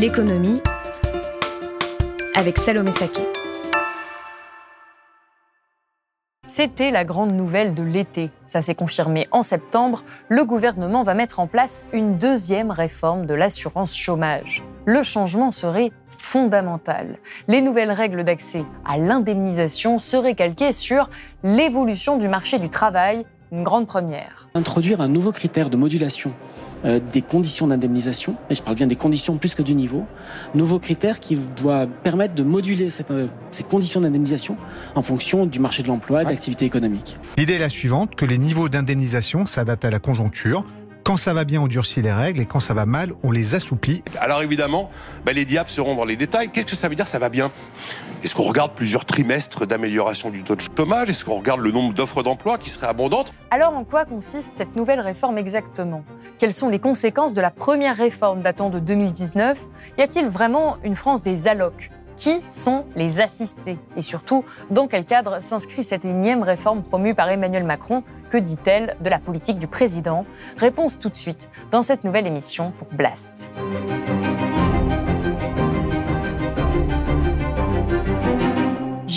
L'économie avec Salomé Saké. C'était la grande nouvelle de l'été. Ça s'est confirmé en septembre. Le gouvernement va mettre en place une deuxième réforme de l'assurance chômage. Le changement serait fondamental. Les nouvelles règles d'accès à l'indemnisation seraient calquées sur l'évolution du marché du travail, une grande première. Introduire un nouveau critère de modulation euh, des conditions d'indemnisation, et je parle bien des conditions plus que du niveau, nouveau critère qui doit permettre de moduler euh, ces conditions d'indemnisation en fonction du marché de l'emploi et de l'activité économique. L'idée est la suivante, que les niveaux d'indemnisation s'adaptent à la conjoncture, quand ça va bien, on durcit les règles et quand ça va mal, on les assouplit. Alors évidemment, bah, les diables seront dans les détails. Qu'est-ce que ça veut dire ça va bien? Est-ce qu'on regarde plusieurs trimestres d'amélioration du taux de chômage? Est-ce qu'on regarde le nombre d'offres d'emploi qui seraient abondantes? Alors en quoi consiste cette nouvelle réforme exactement? Quelles sont les conséquences de la première réforme datant de 2019 Y a-t-il vraiment une France des allocs? Qui sont les assistés? Et surtout, dans quel cadre s'inscrit cette énième réforme promue par Emmanuel Macron? Que dit-elle de la politique du président? Réponse tout de suite dans cette nouvelle émission pour Blast.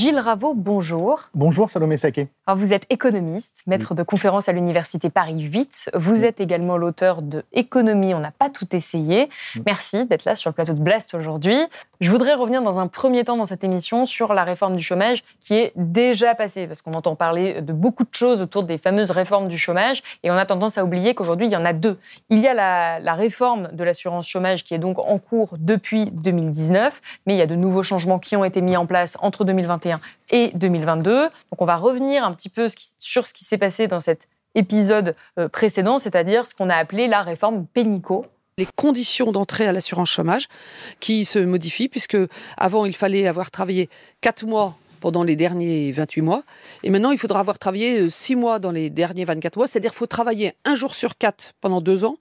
Gilles Raveau, bonjour. Bonjour Salomé Saké. Vous êtes économiste, maître de conférence à l'Université Paris 8. Vous êtes également l'auteur de Économie, on n'a pas tout essayé. Merci d'être là sur le plateau de Blast aujourd'hui. Je voudrais revenir dans un premier temps dans cette émission sur la réforme du chômage qui est déjà passée, parce qu'on entend parler de beaucoup de choses autour des fameuses réformes du chômage, et on a tendance à oublier qu'aujourd'hui, il y en a deux. Il y a la, la réforme de l'assurance chômage qui est donc en cours depuis 2019, mais il y a de nouveaux changements qui ont été mis en place entre 2021 et 2022. Donc on va revenir un petit peu sur ce qui s'est passé dans cet épisode euh, précédent, c'est-à-dire ce qu'on a appelé la réforme Pénico les conditions d'entrée à l'assurance chômage qui se modifient, puisque avant il fallait avoir travaillé 4 mois pendant les derniers 28 mois, et maintenant il faudra avoir travaillé 6 mois dans les derniers 24 mois, c'est-à-dire qu'il faut travailler un jour sur 4 pendant 2 ans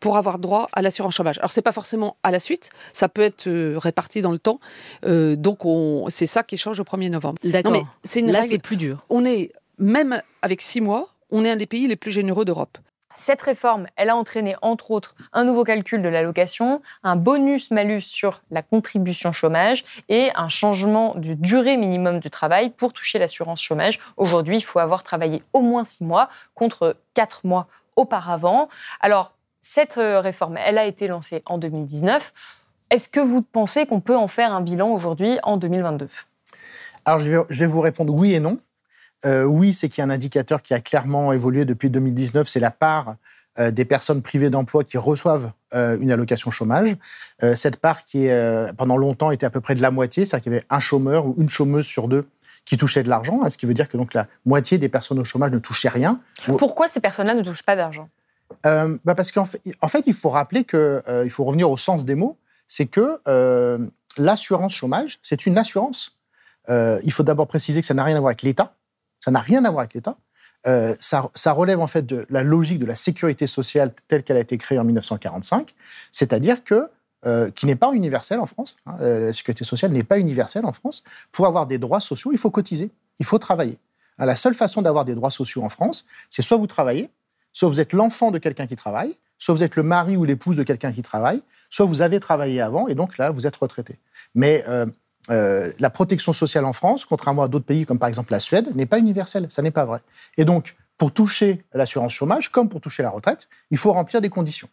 pour avoir droit à l'assurance chômage. Alors c'est pas forcément à la suite, ça peut être euh, réparti dans le temps. Euh, donc c'est ça qui change au 1er novembre. D'accord. mais c'est une Là c'est plus dur. On est même avec six mois, on est un des pays les plus généreux d'Europe. Cette réforme, elle a entraîné entre autres un nouveau calcul de l'allocation, un bonus-malus sur la contribution chômage et un changement de durée minimum du travail pour toucher l'assurance chômage. Aujourd'hui, il faut avoir travaillé au moins six mois contre quatre mois auparavant. Alors, cette euh, réforme, elle a été lancée en 2019. Est-ce que vous pensez qu'on peut en faire un bilan aujourd'hui en 2022 Alors, je vais, vous répondre oui et non. Euh, oui, c'est qu'il y a un indicateur qui a clairement évolué depuis 2019, c'est la part euh, des personnes privées d'emploi qui reçoivent une allocation chômage. cette part qui, pendant longtemps, était à peu près de la moitié, c'est-à-dire qu'il y avait un chômeur ou une chômeuse sur deux qui touchait de l'argent, hein, ce qui veut dire que donc la moitié des personnes au chômage ne touchaient rien. Pourquoi ces personnes-là ne touchent pas d'argent? Euh, bah Parce qu'en fait, il faut rappeler qu'il euh, il faut revenir au sens des mots, c'est que euh, l'assurance chômage, c'est une assurance. il faut d'abord préciser que ça n'a rien à voir avec l'État. Ça n'a rien à voir avec l'État. Ça, ça, relève en fait de la logique de la sécurité sociale telle qu'elle a été créée en 1945, c'est-à-dire que qui n'est pas universelle en France. Hein, la sécurité sociale n'est pas universelle en France. Pour avoir des droits sociaux, il faut cotiser, il faut travailler. La seule façon d'avoir des droits sociaux en France, c'est soit vous travaillez, soit vous êtes l'enfant de quelqu'un qui travaille, soit vous êtes le mari ou l'épouse de quelqu'un qui travaille, soit vous avez travaillé avant et donc là, vous êtes retraité. Mais euh, euh, la protection sociale en France, contrairement à d'autres pays comme par exemple la Suède, n'est pas universelle. Ça n'est pas vrai. Et donc, pour toucher l'assurance chômage, comme pour toucher la retraite, il faut remplir des conditions.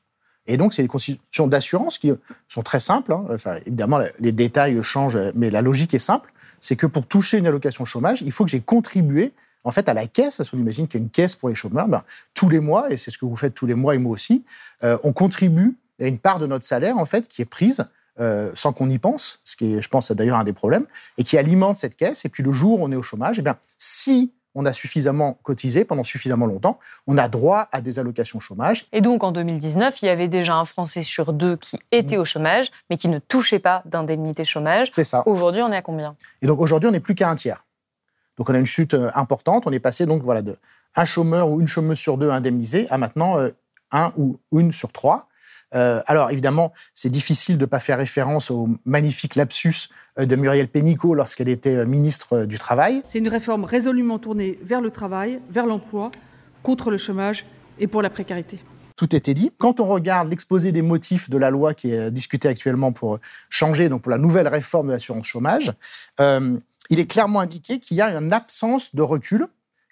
Et donc, c'est des conditions d'assurance qui sont très simples. Hein. Enfin, évidemment, les détails changent, mais la logique est simple. C'est que pour toucher une allocation chômage, il faut que j'ai contribué en fait, à la caisse, parce qu'on imagine qu'il y a une caisse pour les chômeurs, ben, tous les mois, et c'est ce que vous faites tous les mois et moi aussi, euh, on contribue à une part de notre salaire, en fait, qui est prise euh, sans qu'on y pense, ce qui est, je pense, d'ailleurs un des problèmes, et qui alimente cette caisse. Et puis le jour où on est au chômage, eh bien, si on a suffisamment cotisé pendant suffisamment longtemps, on a droit à des allocations chômage. Et donc en 2019, il y avait déjà un Français sur deux qui était au chômage, mais qui ne touchait pas d'indemnité chômage. C'est ça. Aujourd'hui, on est à combien? Et donc aujourd'hui, on n'est plus qu'à un tiers. Donc on a une chute euh, importante. On est passé donc voilà de un chômeur ou une chômeuse sur deux indemnisé à maintenant euh, un ou une sur trois. Euh, alors évidemment, c'est difficile de ne pas faire référence au magnifique lapsus de Muriel Pénicaud lorsqu'elle était ministre du Travail. C'est une réforme résolument tournée vers le travail, vers l'emploi, contre le chômage et pour la précarité. Tout était dit. Quand on regarde l'exposé des motifs de la loi qui est discutée actuellement pour changer, donc pour la nouvelle réforme de l'assurance chômage, il est clairement indiqué qu'il y a une absence de recul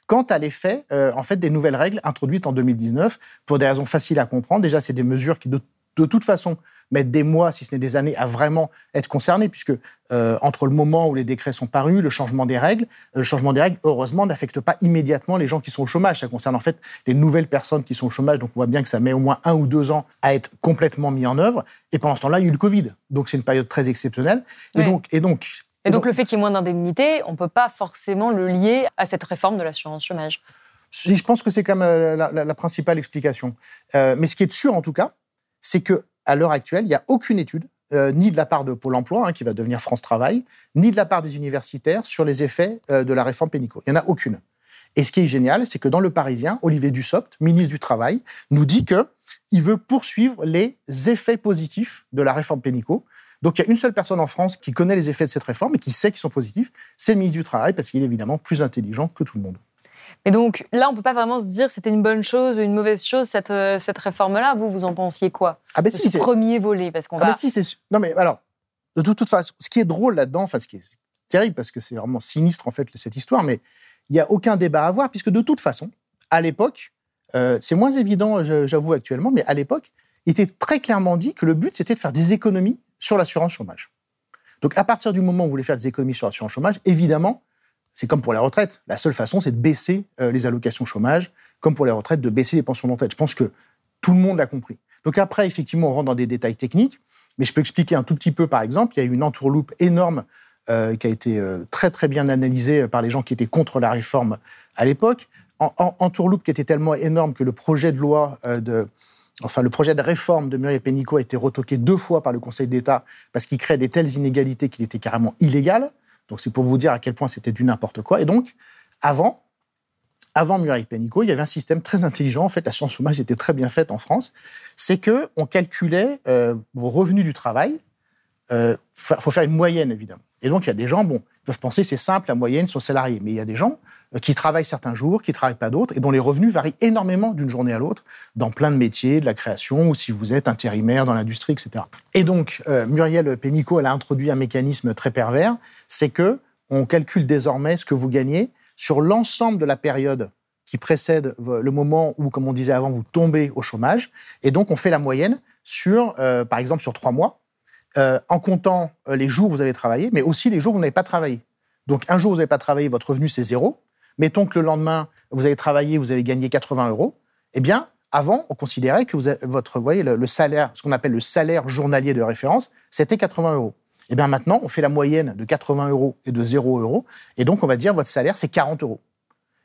quant à l'effet en fait des nouvelles règles introduites en 2019 pour des raisons faciles à comprendre. Déjà, c'est des mesures qui de, de toute façon mettre des mois, si ce n'est des années, à vraiment être concernés, puisque euh, entre le moment où les décrets sont parus, le changement des règles, euh, le changement des règles, heureusement, n'affecte pas immédiatement les gens qui sont au chômage. Ça concerne en fait les nouvelles personnes qui sont au chômage, donc on voit bien que ça met au moins un ou deux ans à être complètement mis en œuvre. Et pendant ce temps-là, il y a eu le Covid, donc c'est une période très exceptionnelle. Et Oui. donc, et donc, Et donc le fait qu'il y ait moins d'indemnités, on ne peut pas forcément le lier à cette réforme de l'assurance chômage. Je pense que c'est quand même euh, la, la- la principale explication. Euh, mais ce qui est sûr, en tout cas, c'est que à l'heure actuelle, il n'y a aucune étude, euh, ni de la part de Pôle Emploi, hein, qui va devenir France Travail, ni de la part des universitaires sur les effets euh, de la réforme Pénicaud. Il n'y en a aucune. Et ce qui est génial, c'est que dans Le Parisien, Olivier Dussopt, ministre du Travail, nous dit que il veut poursuivre les effets positifs de la réforme Pénicaud. Donc il y a une seule personne en France qui connaît les effets de cette réforme et qui sait qu'ils sont positifs, c'est le ministre du Travail, parce qu'il est évidemment plus intelligent que tout le monde. Mais donc là, on ne peut pas vraiment se dire c'était une bonne chose ou une mauvaise chose, cette, euh, cette réforme-là. Vous, vous en pensiez quoi? Ah ben si, ce premier volet, parce qu'on Ah va... bah si, c'est sûr. Non mais alors, de toute, toute façon, ce qui est drôle là-dedans, enfin ce qui est terrible parce que c'est vraiment sinistre en fait cette histoire, mais il n'y a aucun débat à avoir puisque de toute façon, à l'époque, euh, c'est moins évident, j'avoue actuellement, mais à l'époque, il était très clairement dit que le but c'était de faire des économies sur l'assurance chômage. Donc à partir du moment où vous voulez faire des économies sur l'assurance chômage, évidemment, c'est comme pour les retraites. La seule façon, c'est de baisser euh, les allocations chômage, comme pour les retraites, de baisser les pensions de retraite. Je pense que tout le monde l'a compris. Donc après, effectivement, on rentre dans des détails techniques, mais je peux expliquer un tout petit peu, par exemple, il y a eu une entourloupe énorme euh, qui a été euh, très très bien analysée par les gens qui étaient contre la réforme à l'époque. En, en- entourloupe qui était tellement énorme que le projet de loi de, enfin le projet de réforme de Muriel Pénicaud a été retoqué deux fois par le Conseil d'État parce qu'il crée des telles inégalités qu'il était carrément illégal. Donc c'est pour vous dire à quel point c'était du n'importe quoi. Et donc avant, avant Muriel Pénicaud, il y avait un système très intelligent. En fait, la science chômage était très bien faite en France. C'est que on calculait euh, vos revenus du travail. Il faut faire une moyenne, évidemment. Et donc, il y a des gens, bon, ils peuvent penser c'est simple, la moyenne sur salariés. Mais il y a des gens euh, qui travaillent certains jours, qui ne travaillent pas d'autres, et dont les revenus varient énormément d'une journée à l'autre, dans plein de métiers, de la création, ou si vous êtes intérimaire dans l'industrie, etc. Et donc, euh, Muriel Pénicaud, elle a introduit un mécanisme très pervers, c'est que on calcule désormais ce que vous gagnez sur l'ensemble de la période qui précède le moment où, comme on disait avant, vous tombez au chômage. Et donc, on fait la moyenne sur, euh, par exemple, sur trois mois, euh, en comptant euh, les jours où vous avez travaillé, mais aussi les jours où vous n'avez pas travaillé. Donc, un jour où vous n'avez pas travaillé, votre revenu, c'est zéro. Mettons que le lendemain, vous avez travaillé, vous avez gagné 80 euros. Eh bien, avant, on considérait que votre, voyez, le, salaire, ce qu'on appelle le salaire journalier de référence, c'était 80 euros. Eh bien, maintenant, on fait la moyenne de 80 euros et de 0 euros. Et donc, on va dire votre salaire, c'est 40 euros.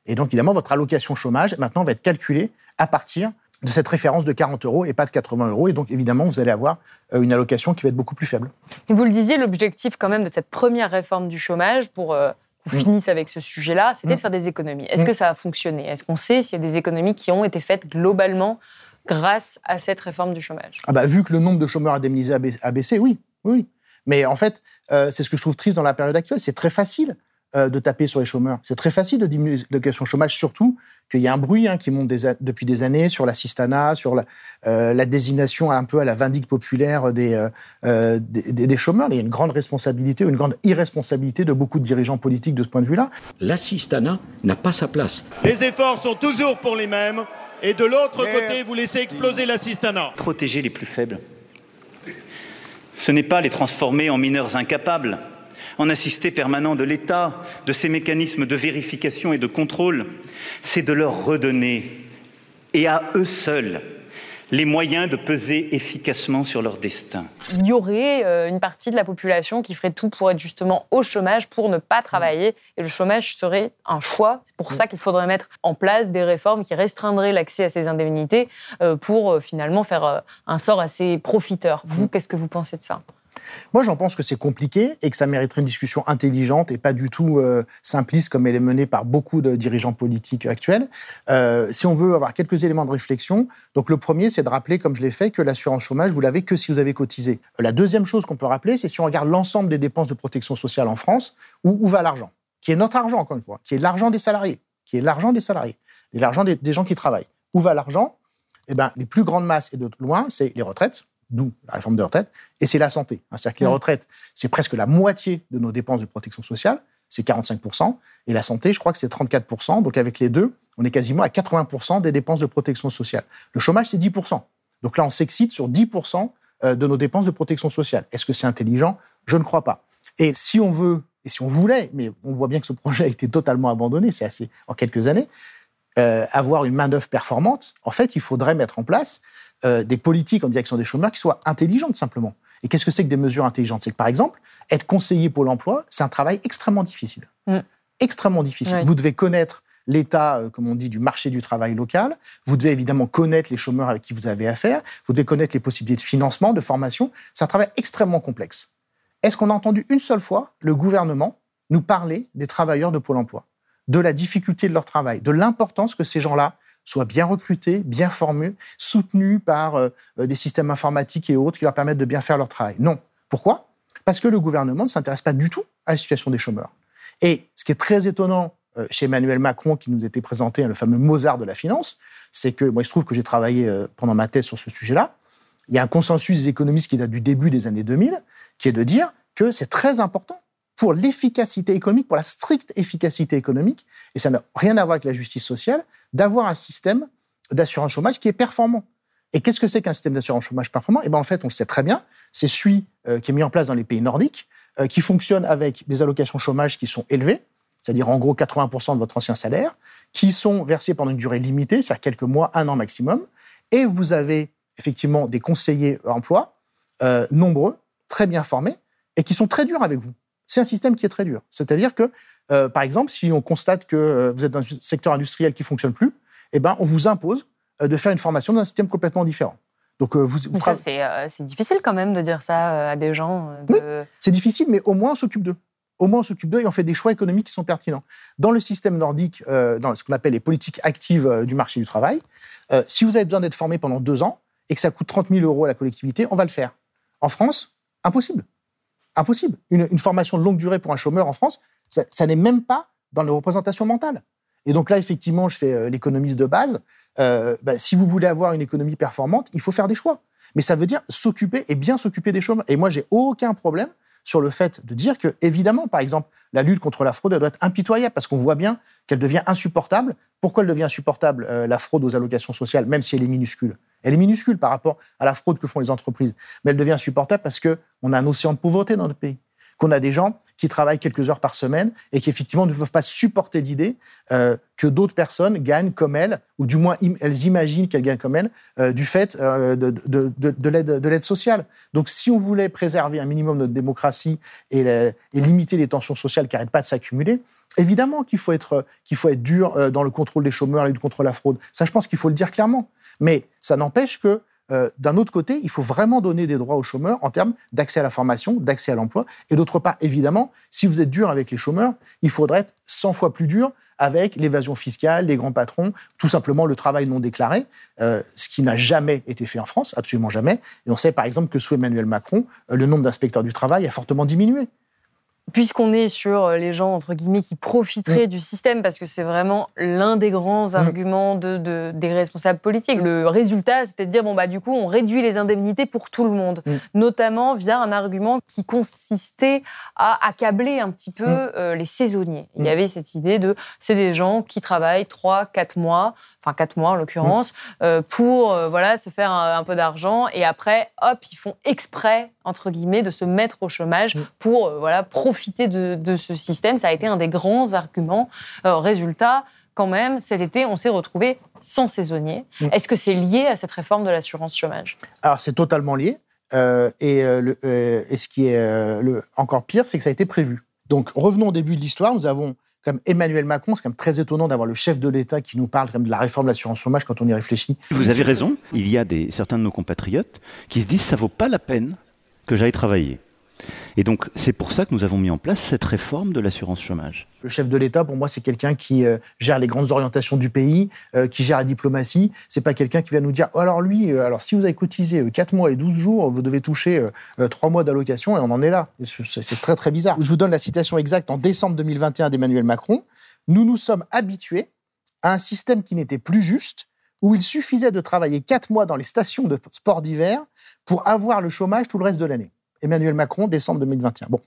Et donc, évidemment, votre allocation chômage, maintenant, va être calculée à partir de cette référence de 40 euros et pas de 80 euros. Et donc, évidemment, vous allez avoir euh, une allocation qui va être beaucoup plus faible. Vous le disiez, l'objectif quand même de cette première réforme du chômage, pour euh, qu'on finisse avec ce sujet-là, c'était Mm. de faire des économies. Est-ce Mm. que ça a fonctionné? Est-ce qu'on sait s'il y a des économies qui ont été faites globalement grâce à cette réforme du chômage? Ah bah, vu que le nombre de chômeurs indemnisés a ba- a baissé, oui. oui, oui. Mais en fait, euh, c'est ce que je trouve triste dans la période actuelle. C'est très facile euh, de taper sur les chômeurs. C'est très facile de diminuer l'allocation chômage, surtout qu'il y a un bruit hein, qui monte des depuis des années sur l'assistanat, sur la, euh, la désignation un peu à la vindicte populaire des, euh, euh, des, des- des chômeurs. Il y a une grande responsabilité ou une grande irresponsabilité de beaucoup de dirigeants politiques de ce point de vue-là. L'assistanat n'a pas sa place. Les efforts sont toujours pour les mêmes. Et de l'autre côté, vous laissez exploser l'assistanat. Protéger les plus faibles. Ce n'est pas les transformer en mineurs incapables, en assistés permanents de l'État, de ses mécanismes de vérification et de contrôle. C'est de leur redonner, et à eux seuls, les moyens de peser efficacement sur leur destin. Il y aurait euh, une partie de la population qui ferait tout pour être justement au chômage, pour ne pas travailler, et le chômage serait un choix. C'est pour ça qu'il faudrait mettre en place des réformes qui restreindraient l'accès à ces indemnités euh, pour euh, finalement faire un sort assez profiteur. Vous, qu'est-ce que vous pensez de ça? Moi, j'en pense que c'est compliqué et que ça mériterait une discussion intelligente et pas du tout euh, simpliste comme elle est menée par beaucoup de dirigeants politiques actuels. Euh, si on veut avoir quelques éléments de réflexion, donc le premier, c'est de rappeler, comme je l'ai fait, que l'assurance chômage, vous l'avez que si vous avez cotisé. La deuxième chose qu'on peut rappeler, c'est si on regarde l'ensemble des dépenses de protection sociale en France, où, où va l'argent? Qui est notre argent, encore une fois, qui est l'argent des salariés, qui est l'argent des salariés, l'argent des, des gens qui travaillent. Où va l'argent? Eh ben, les plus grandes masses, et de loin, c'est les retraites, d'où la réforme de retraite, et c'est la santé. C'est-à-dire que les retraites, c'est presque la moitié de nos dépenses de protection sociale, c'est 45%, et la santé, je crois que c'est 34%, donc avec les deux, on est quasiment à 80% des dépenses de protection sociale. Le chômage, c'est 10%. Donc là, on s'excite sur 10% euh, de nos dépenses de protection sociale. Est-ce que c'est intelligent? Je ne crois pas. Et si on veut, et si on voulait, mais on voit bien que ce projet a été totalement abandonné, c'est assez en quelques années, euh, avoir une main-d'œuvre performante, en fait, il faudrait mettre en place euh, des politiques en direction des chômeurs qui soient intelligentes simplement. Et qu'est-ce que c'est que des mesures intelligentes? C'est que par exemple, être conseiller Pôle emploi, c'est un travail extrêmement difficile. Mm. Extrêmement difficile. Vous devez connaître l'état, euh, comme on dit, du marché du travail local. Vous devez évidemment connaître les chômeurs avec qui vous avez affaire. Vous devez connaître les possibilités de financement, de formation. C'est un travail extrêmement complexe. Est-ce qu'on a entendu une seule fois le gouvernement nous parler des travailleurs de Pôle emploi, de la difficulté de leur travail, de l'importance que ces gens-là soient bien recrutés, bien formés, soutenus par euh, euh, des systèmes informatiques et autres qui leur permettent de bien faire leur travail. Non. Pourquoi? Parce que le gouvernement ne s'intéresse pas du tout à la situation des chômeurs. Et ce qui est très étonnant euh, chez Emmanuel Macron, qui nous était présenté, hein, le fameux Mozart de la finance, c'est que, moi, il se trouve que j'ai travaillé pendant ma thèse sur ce sujet-là, il y a un consensus des économistes qui date du début des années 2000, qui est de dire que c'est très important pour l'efficacité économique, pour la stricte efficacité économique, et ça n'a rien à voir avec la justice sociale, d'avoir un système d'assurance chômage qui est performant. Et qu'est-ce que c'est qu'un système d'assurance chômage performant? Eh bien, en fait, on le sait très bien, c'est celui euh, qui est mis en place dans les pays nordiques, euh, qui fonctionne avec des allocations chômage qui sont élevées, c'est-à-dire en gros 80% de votre ancien salaire, qui sont versées pendant une durée limitée, c'est-à-dire quelques mois, un an maximum, et vous avez effectivement des conseillers emploi euh, nombreux, très bien formés, et qui sont très durs avec vous c'est un système qui est très dur. C'est-à-dire que, euh, par exemple, si on constate que euh, vous êtes dans un secteur industriel qui fonctionne plus, eh ben, on vous impose euh, de faire une formation dans un système complètement différent. Donc, vous, vous ça, c'est difficile quand même de dire ça à des gens. Oui, c'est difficile, mais au moins on s'occupe d'eux. Au moins on s'occupe d'eux et on fait des choix économiques qui sont pertinents. Dans le système nordique, dans ce qu'on appelle les politiques actives du marché du travail, si vous avez besoin d'être formé pendant deux ans et que ça coûte 30 000 euros à la collectivité, on va le faire. En France, impossible. Impossible. Une, formation de longue durée pour un chômeur en France, ça, n'est même pas dans les représentations mentales. Et donc là, effectivement, je fais euh, l'économiste de base. Euh, bah, si vous voulez avoir une économie performante, il faut faire des choix. Mais ça veut dire s'occuper et bien s'occuper des chômeurs. Et moi, j'ai aucun problème sur le fait de dire que, évidemment, par exemple, la lutte contre la fraude doit être impitoyable parce qu'on voit bien qu'elle devient insupportable. Pourquoi elle devient insupportable, euh, la fraude aux allocations sociales, même si elle est minuscule? Elle est minuscule par rapport à la fraude que font les entreprises. Mais elle devient insupportable parce qu'on a un océan de pauvreté dans notre pays qu'on a des gens qui travaillent quelques heures par semaine et qui effectivement ne peuvent pas supporter l'idée euh, que d'autres personnes gagnent comme elles, ou du moins elles imaginent qu'elles gagnent comme elles, euh, du fait euh, de, de, l'aide sociale. Donc si on voulait préserver un minimum notre démocratie et, limiter les tensions sociales qui n'arrêtent pas de s'accumuler, évidemment qu'il faut, être, faut être dur dans le contrôle des chômeurs et contre la fraude. Ça, je pense qu'il faut le dire clairement. Mais ça n'empêche que euh, d'un autre côté, il faut vraiment donner des droits aux chômeurs en termes d'accès à la formation, d'accès à l'emploi. Et d'autre part, évidemment, si vous êtes dur avec les chômeurs, il faudrait être 100 fois plus dur avec l'évasion fiscale, les grands patrons, tout simplement le travail non déclaré, euh, ce qui n'a jamais été fait en France, absolument jamais. Et on sait par exemple que sous Emmanuel Macron, euh, le nombre d'inspecteurs du travail a fortement diminué puisqu'on est sur euh, les gens, entre guillemets, qui profiteraient mm. du système, parce que c'est vraiment l'un des grands mm. arguments de, des responsables politiques. Le résultat, c'était de dire, bon, bah, du coup, on réduit les indemnités pour tout le monde, mm. notamment via un argument qui consistait à accabler un petit peu euh, les saisonniers. Il y avait cette idée de, c'est des gens qui travaillent 3, 4 mois, enfin 4 mois en l'occurrence, euh, pour voilà, se faire un, peu d'argent, et après, hop, ils font exprès, entre guillemets, de se mettre au chômage pour voilà, profiter de, ce système. Ça a été un des grands arguments. Euh, résultat, quand même, cet été, on s'est retrouvé sans saisonniers. Mm. Est-ce que c'est lié à cette réforme de l'assurance chômage? Alors, c'est totalement lié. Euh, et, euh, le- euh, et ce qui est euh, le, encore pire, c'est que ça a été prévu. Donc, revenons au début de l'histoire. Nous avons comme Emmanuel Macron, c'est quand même très étonnant d'avoir le chef de l'État qui nous parle même de la réforme de l'assurance chômage quand on y réfléchit. Vous avez raison, il y a certains de nos compatriotes qui se disent ça vaut pas la peine que j'aille travailler. Et donc c'est pour ça que nous avons mis en place cette réforme de l'assurance chômage. Le chef de l'État, pour moi, c'est quelqu'un qui euh, gère les grandes orientations du pays, euh, qui gère la diplomatie. C'est pas quelqu'un qui va nous dire oh, alors lui, euh, alors si vous avez cotisé euh, 4 mois et 12 jours, vous devez toucher euh, euh, 3 mois d'allocation et on en est là. C'est très très bizarre. Je vous donne la citation exacte en décembre 2021 d'Emmanuel Macron. Nous nous sommes habitués à un système qui n'était plus juste, où il suffisait de travailler 4 mois dans les stations de sport d'hiver pour avoir le chômage tout le reste de l'année. Emmanuel Macron, décembre 2021. Bon,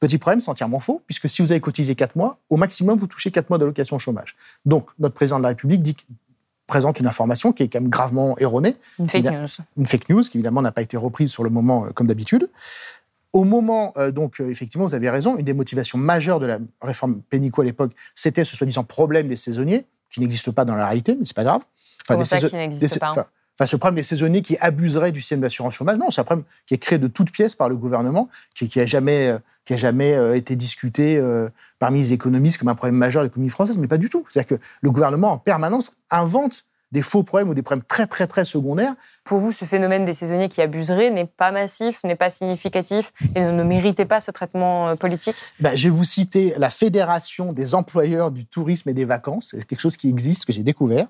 petit problème, c'est entièrement faux, puisque si vous avez cotisé 4 mois, au maximum, vous touchez 4 mois d'allocation chômage. Donc, notre président de la République dit, présente une information qui est quand même gravement erronée. Une fake news. Une fake news qui, évidemment, n'a pas été reprise sur le moment, euh, comme d'habitude. Au moment, euh, donc, euh, effectivement, vous avez raison, une des motivations majeures de la réforme Pénicaud à l'époque, c'était ce soi-disant problème des saisonniers, qui n'existe pas dans la réalité, mais c'est pas grave. Comment des ça, saison- qui n'existe pas enfin, enfin, ce problème des saisonniers qui abuseraient du système d'assurance chômage, non, c'est un problème qui est créé de toutes pièces par le gouvernement, qui, qui a jamais, euh, qui a jamais euh, été discuté euh, parmi les économistes comme un problème majeur de l'économie française, mais pas du tout. C'est-à-dire que le gouvernement, en permanence, invente des faux problèmes ou des problèmes très, très, très secondaires. Pour vous, ce phénomène des saisonniers qui abuseraient n'est pas massif, n'est pas significatif et ne, ne méritait pas ce traitement euh, politique? Ben, je vais vous citer la Fédération des employeurs du tourisme et des vacances. C'est quelque chose qui existe, que j'ai découvert.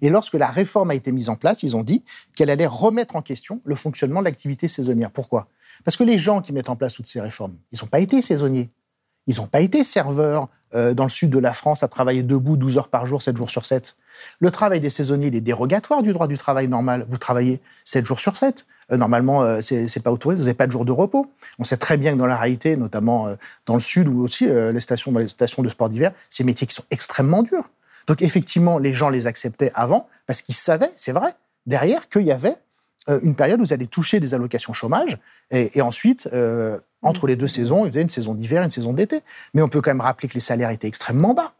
Et lorsque la réforme a été mise en place, ils ont dit qu'elle allait remettre en question le fonctionnement de l'activité saisonnière. Pourquoi? Parce que les gens qui mettent en place toutes ces réformes, ils n'ont pas été saisonniers. Ils n'ont pas été serveurs euh, dans le sud de la France à travailler debout 12 heures par jour, 7 jours sur 7. Le travail des saisonniers, il est dérogatoire du droit du travail normal. Vous travaillez 7 jours sur 7. Euh, normalement, euh, c'est c'est pas autorisé, vous n'avez pas de jour de repos. On sait très bien que dans la réalité, notamment dans le sud ou aussi les stations, de sport d'hiver, c'est métiers qui sont extrêmement durs. Donc effectivement, les gens les acceptaient avant parce qu'ils savaient, c'est vrai, derrière qu'il y avait une période où vous allez toucher des allocations chômage et, ensuite, entre les deux saisons, ils faisaient une saison d'hiver et une saison d'été. Mais on peut quand même rappeler que les salaires étaient extrêmement bas.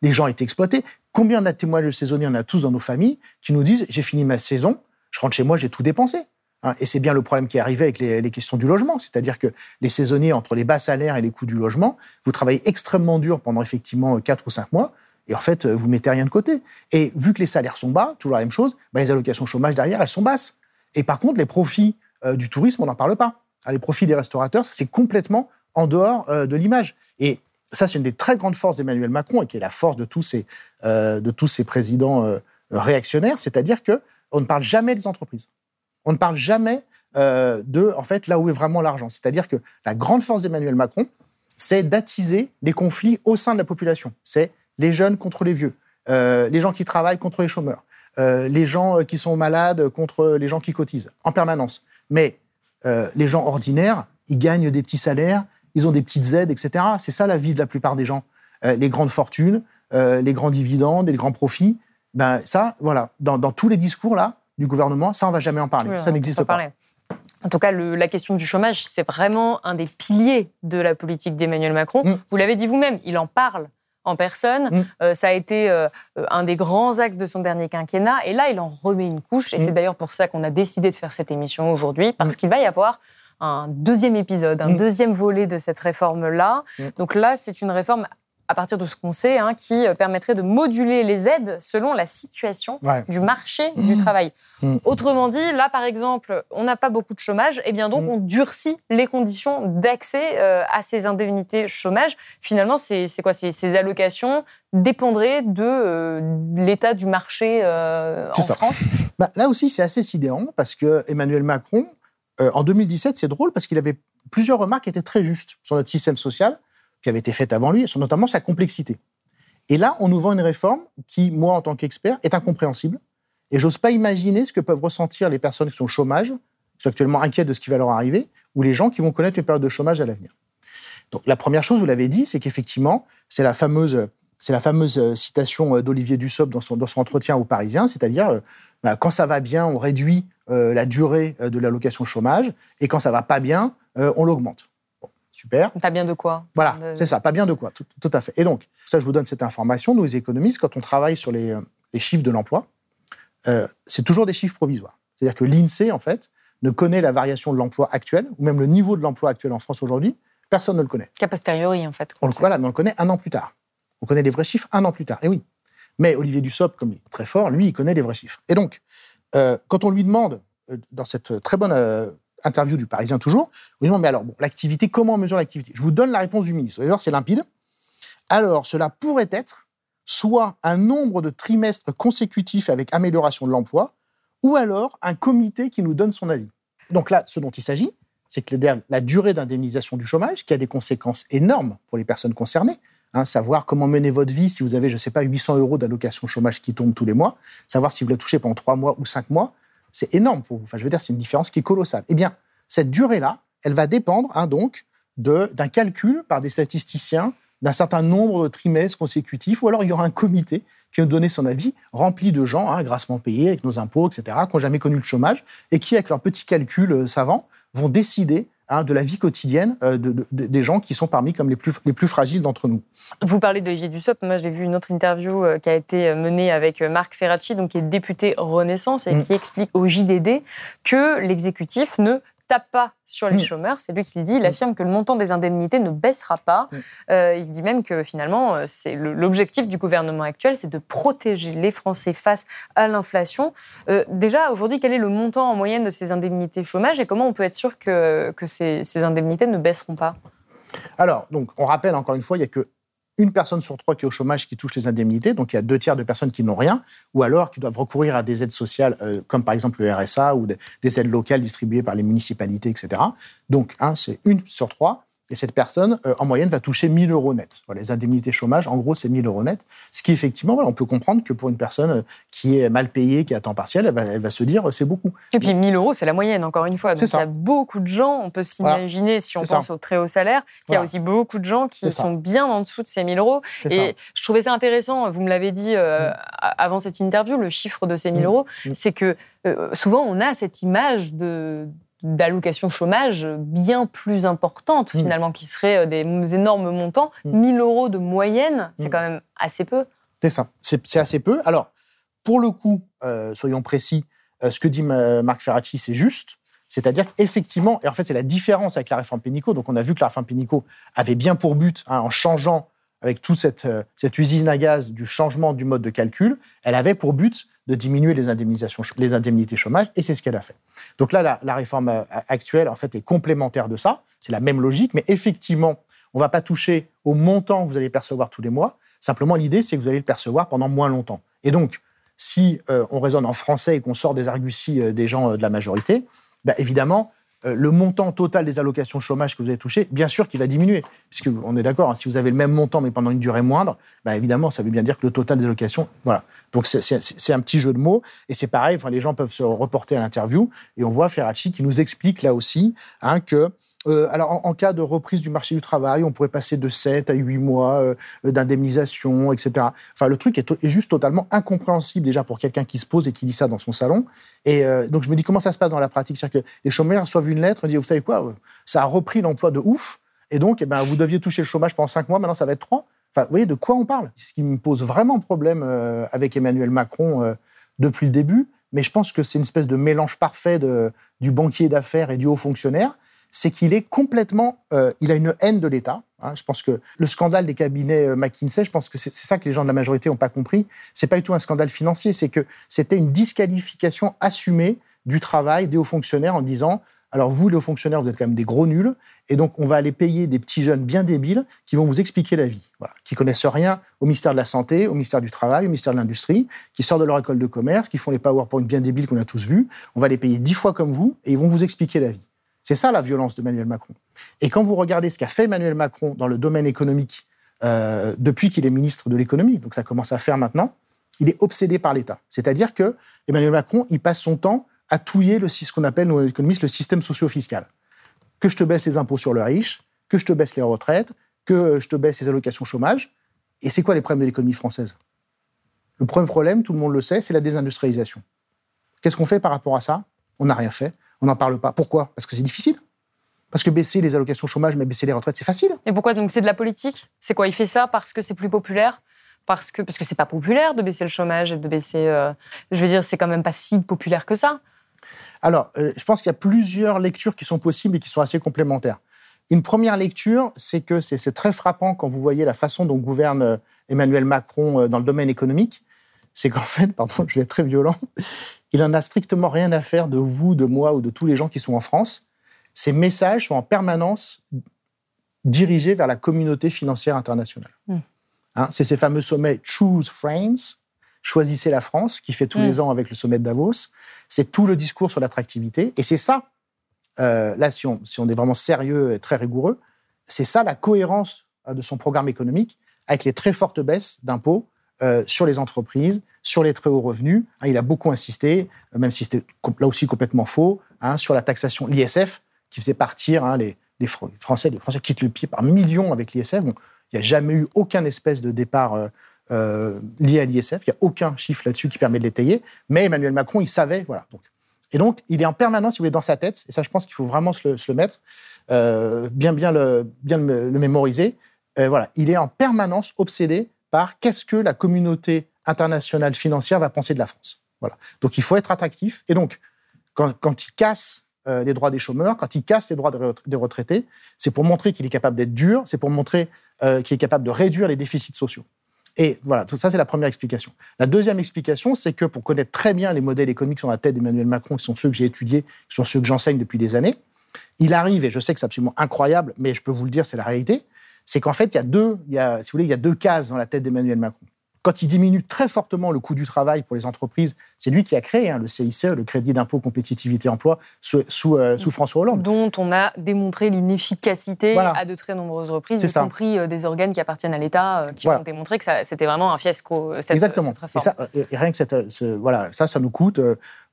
Les gens étaient exploités. Combien de témoignages saisonniers on a tous dans nos familles qui nous disent j'ai fini ma saison, je rentre chez moi, j'ai tout dépensé. Hein, et c'est bien le problème qui est arrivé avec les, questions du logement, c'est-à-dire que les saisonniers entre les bas salaires et les coûts du logement, vous travaillez extrêmement dur pendant effectivement 4 ou 5 mois. Et en fait, vous mettez rien de côté. Et vu que les salaires sont bas, toujours la même chose, bah, les allocations chômage derrière, elles sont basses. Et par contre, les profits euh, du tourisme, on n'en parle pas. Les profits des restaurateurs, ça c'est complètement en dehors euh, de l'image. Et ça, c'est une des très grandes forces d'Emmanuel Macron et qui est la force de tous ces, euh, de tous ces présidents euh, réactionnaires, c'est-à-dire que on ne parle jamais des entreprises. On ne parle jamais de, en fait, là où est vraiment l'argent. C'est-à-dire que la grande force d'Emmanuel Macron, c'est d'attiser les conflits au sein de la population. C'est les jeunes contre les vieux, les gens qui travaillent contre les chômeurs, les gens qui sont malades contre les gens qui cotisent, en permanence. Mais euh, les gens ordinaires, ils gagnent des petits salaires, ils ont des petites aides, etc. C'est ça la vie de la plupart des gens. Euh, les grandes fortunes, euh, les grands dividendes, les grands profits, ben ça, voilà, dans, dans tous les discours là du gouvernement, ça on va jamais en parler, Oui, ça on n'existe pas. parler. En tout cas, le- la question du chômage, c'est vraiment un des piliers de la politique d'Emmanuel Macron. Mm. Vous l'avez dit vous-même, il en parle en personne. Mm. Euh, ça a été euh, un des grands axes de son dernier quinquennat. Et là, il en remet une couche. Et Mm. c'est d'ailleurs pour ça qu'on a décidé de faire cette émission aujourd'hui, parce qu'il va y avoir un deuxième épisode, un Mm. deuxième volet de cette réforme-là. Mm. Donc là, c'est une réforme à partir de ce qu'on sait, hein, qui euh, permettrait de moduler les aides selon la situation Ouais. du marché du Mm. travail. Mm. Autrement dit, là, par exemple, on n'a pas beaucoup de chômage, et bien donc Mm. on durcit les conditions d'accès euh, à ces indemnités chômage. Finalement, c'est quoi? Ces, allocations dépendraient de euh, l'état du marché euh, en ça. France Bah, là aussi, c'est assez sidérant parce que Emmanuel Macron, en 2017, c'est drôle parce qu'il avait plusieurs remarques qui étaient très justes sur notre système social, qui avaient été faites avant lui, sur notamment sa complexité. Et là, on nous vend une réforme qui, moi, en tant qu'expert, est incompréhensible. Et j'ose pas imaginer ce que peuvent ressentir les personnes qui sont au chômage, qui sont actuellement inquiètes de ce qui va leur arriver, ou les gens qui vont connaître une période de chômage à l'avenir. Donc la première chose, vous l'avez dit, c'est qu'effectivement, c'est la fameuse, c'est la fameuse euh, citation euh, d'Olivier Dussopt dans son, entretien au Parisien, c'est-à-dire euh, bah, quand ça va bien, on réduit la durée de l'allocation chômage, et quand ça va pas bien, on l'augmente. Super. Pas bien de quoi Voilà, c'est ça, pas bien de quoi, tout, tout, à fait. Et donc, ça, je vous donne cette information. Nous, les économistes, quand on travaille sur les, les chiffres de l'emploi, euh, c'est toujours des chiffres provisoires. C'est-à-dire que l'INSEE, en fait, ne connaît la variation de l'emploi actuel, ou même le niveau de l'emploi actuel en France aujourd'hui, personne ne le connaît. Qu'a posteriori, en fait. On le, voilà, mais on le connaît un an plus tard. On connaît les vrais chiffres un an plus tard. Et oui. Mais Olivier Dussopt, comme il est très fort, lui, il connaît les vrais chiffres. Et donc, euh, quand on lui demande, euh, dans cette très bonne euh, interview du Parisien toujours, on lui demande, mais alors, bon, l'activité, comment on mesure l'activité? Je vous donne la réponse du ministre. Vous voir, c'est limpide. Alors, cela pourrait être soit un nombre de trimestres consécutifs avec amélioration de l'emploi, ou alors un comité qui nous donne son avis. Donc là, ce dont il s'agit, c'est que la durée d'indemnisation du chômage, qui a des conséquences énormes pour les personnes concernées, hein, savoir comment mener votre vie si vous avez, je ne sais pas, 800 euros d'allocation chômage qui tombent tous les mois, savoir si vous la touchez pendant 3 mois ou 5 mois, c'est énorme pour vous. Enfin, je veux dire, c'est une différence qui est colossale. Eh bien, cette durée-là, elle va dépendre hein, donc d'un calcul par des statisticiens d'un certain nombre de trimestres consécutifs, ou alors il y aura un comité qui va donner son avis, rempli de gens, hein, grassement payés avec nos impôts, etc., qui n'ont jamais connu le chômage, et qui, avec leurs petits calculs euh, savants, vont décider hein, de la vie quotidienne euh, des gens qui sont parmi comme les plus, les plus fragiles d'entre nous. Vous parlez d'Olivier Dussopt. Moi, j'ai vu une autre interview euh, qui a été menée avec Marc Ferracci, donc qui est député Renaissance, et mm. qui explique au JDD que l'exécutif ne tape pas sur les mm. chômeurs. C'est lui qui le dit. Il mm. affirme que le montant des indemnités ne baissera pas. Mm. Euh, il dit même que finalement, euh, c'est l'objectif du gouvernement actuel, c'est de protéger les Français face à l'inflation. Euh, déjà, aujourd'hui, quel est le montant en moyenne de ces indemnités chômage et comment on peut être sûr que, que ces, ces indemnités ne baisseront pas? Alors, donc, on rappelle encore une fois, il n'y a que une personne sur trois qui est au chômage qui touche les indemnités, donc il y a deux tiers de personnes qui n'ont rien, ou alors qui doivent recourir à des aides sociales, euh, comme par exemple le RSA ou des aides locales distribuées par les municipalités, etc. Donc, hein, c'est une sur trois. Et cette personne, euh, en moyenne, va toucher 1000 euros net. les indemnités chômage, en gros, c'est 1000 euros net. Ce qui, effectivement, voilà, on peut comprendre que pour une personne euh, qui est mal payée, qui est à temps partiel, elle va, se dire c'est beaucoup. Et puis 1000 euros, c'est la moyenne, encore une fois. Donc, il y a beaucoup de gens, on peut s'imaginer, si on pense au très haut salaire, qu'il y a aussi beaucoup de gens qui sont bien en dessous de ces 1000 euros. Et je trouvais ça intéressant, vous me l'avez dit euh, mm. avant cette interview, le chiffre de ces 1000 mm. euros, mm. c'est que souvent on a cette image de d'allocation chômage bien plus importante mm. finalement, qui serait euh, des énormes montants. 1000 mm. euros de moyenne, c'est mm. quand même assez peu. C'est ça, c'est assez peu. Alors, pour le coup, euh, soyons précis, euh, ce que dit Marc Ferracci, c'est juste. C'est-à-dire qu'effectivement, et en fait, c'est la différence avec la réforme Pénicaud. Donc, on a vu que la réforme Pénicaud avait bien pour but, hein, en changeant avec toute cette, cette usine à gaz du changement du mode de calcul, elle avait pour but de diminuer les, indemnisations, les indemnités chômage, et c'est ce qu'elle a fait. Donc là, la, réforme euh, actuelle, en fait, est complémentaire de ça. C'est la même logique, mais effectivement, on ne va pas toucher au montant que vous allez percevoir tous les mois. Simplement, l'idée, c'est que vous allez le percevoir pendant moins longtemps. Et donc, si euh, on raisonne en français et qu'on sort des arguties euh, des gens de la majorité, bah, évidemment, le montant total des allocations chômage que vous avez touché, bien sûr qu'il va diminuer. Puisque on est d'accord, hein, si vous avez le même montant mais pendant une durée moindre, bah évidemment, ça veut bien dire que le total des allocations, voilà. Donc c'est un petit jeu de mots. Et c'est pareil, enfin, les gens peuvent se reporter à l'interview et on voit Ferracci qui nous explique là aussi hein, que euh, alors, en, cas de reprise du marché du travail, on pourrait passer de 7 à 8 mois euh, d'indemnisation, etc. Enfin, le truc est, juste totalement incompréhensible déjà pour quelqu'un qui se pose et qui dit ça dans son salon. Et euh, donc, je me dis comment ça se passe dans la pratique? C'est-à-dire que les chômeurs reçoivent une lettre, ils disent, vous savez quoi, ça a repris l'emploi de ouf, et donc, eh ben, vous deviez toucher le chômage pendant 5 mois, maintenant ça va être 3. Enfin, vous voyez de quoi on parle? Ce qui me pose vraiment problème avec Emmanuel Macron depuis le début, mais je pense que c'est une espèce de mélange parfait du banquier d'affaires et du haut fonctionnaire c'est qu'il est complètement, euh, il a une haine de l'État. Hein. Je pense que le scandale des cabinets euh, McKinsey, je pense que c'est ça que les gens de la majorité n'ont pas compris. C'est pas du tout un scandale financier, c'est que c'était une disqualification assumée du travail des hauts fonctionnaires en disant alors vous, les hauts fonctionnaires, vous êtes quand même des gros nuls, et donc on va aller payer des petits jeunes bien débiles qui vont vous expliquer la vie, voilà, qui connaissent rien au ministère de la Santé, au ministère du Travail, au ministère de l'Industrie, qui sortent de leur école de commerce, qui font les PowerPoint bien débiles qu'on a tous vus. On va les payer dix fois comme vous, et ils vont vous expliquer la vie. C'est ça la violence d'Emmanuel Macron. Et quand vous regardez ce qu'a fait Emmanuel Macron dans le domaine économique euh, depuis qu'il est ministre de l'économie, donc ça commence à faire maintenant, il est obsédé par l'État. C'est-à-dire que Emmanuel Macron, il passe son temps à touiller le, ce qu'on appelle, nous économistes, le système socio-fiscal. Que je te baisse les impôts sur le riche, que je te baisse les retraites, que je te baisse les allocations chômage. Et c'est quoi les problèmes de l'économie française? Le premier problème, tout le monde le sait, c'est la désindustrialisation. Qu'est-ce qu'on fait par rapport à ça? On n'a rien fait. On n'en parle pas. Pourquoi? Parce que c'est difficile. Parce que baisser les allocations chômage, mais baisser les retraites, c'est facile. Et pourquoi donc c'est de la politique? C'est quoi Il fait ça parce que c'est plus populaire? Parce que parce que c'est pas populaire de baisser le chômage et de baisser. euh, je veux dire, c'est quand même pas si populaire que ça. Alors, euh, je pense qu'il y a plusieurs lectures qui sont possibles et qui sont assez complémentaires. Une première lecture, c'est que c'est très frappant quand vous voyez la façon dont gouverne euh, Emmanuel Macron dans le domaine économique. C'est qu'en fait, pardon, je vais être très violent, il en a strictement rien à faire de vous, de moi ou de tous les gens qui sont en France. Ces messages sont en permanence dirigés vers la communauté financière internationale. Mm. Hein, c'est ces fameux sommets Choose France, choisissez la France, qui fait tous Mm. les ans avec le sommet de Davos. C'est tout le discours sur l'attractivité. Et c'est ça, euh, là, si on, si on est vraiment sérieux et très rigoureux, c'est ça la cohérence euh, de son programme économique avec les très fortes baisses d'impôts euh, sur les entreprises, sur les très hauts revenus. Hein, il a beaucoup insisté, euh, même si c'était là aussi complètement faux, hein, sur la taxation, l'ISF, qui faisait partir hein, les, les Fr- Français. Les Français quittent le pied par millions avec l'ISF. Il n'y a jamais eu aucun espèce de départ euh, lié à l'ISF. Il n'y a aucun chiffre là-dessus qui permet de l'étayer. Mais Emmanuel Macron, il savait, voilà. Donc, et donc, il est en permanence, si vous voulez, dans sa tête. Et ça, je pense qu'il faut vraiment se le, mettre, bien, bien, le, le, mémoriser. Voilà, il est en permanence obsédé qu'est-ce que la communauté internationale financière va penser de la France? Voilà. Donc, il faut être attractif. Et donc, quand, il casse euh, les droits des chômeurs, quand il casse les droits des retraités, c'est pour montrer qu'il est capable d'être dur, c'est pour montrer euh, qu'il est capable de réduire les déficits sociaux. Et voilà, tout ça, c'est la première explication. La deuxième explication, c'est que pour connaître très bien les modèles économiques sur la tête d'Emmanuel Macron, qui sont ceux que j'ai étudiés, qui sont ceux que j'enseigne depuis des années, il arrive, et je sais que c'est absolument incroyable, mais je peux vous le dire, c'est la réalité, c'est qu'en fait, il y a deux, il y a, si vous voulez, il y a deux cases dans la tête d'Emmanuel Macron. Quand il diminue très fortement le coût du travail pour les entreprises, c'est lui qui a créé hein, le CICE, le crédit d'impôt compétitivité emploi, sous, sous, euh, sous François Hollande. Dont on a démontré l'inefficacité Voilà. à de très nombreuses reprises, y ça. compris euh, des organes qui appartiennent à l'État, euh, qui Voilà. ont démontré que c'était vraiment un fiasco, cette, Exactement. cette Et, réforme. ça, et- et rien que cette, ce- voilà, ça, ça nous coûte,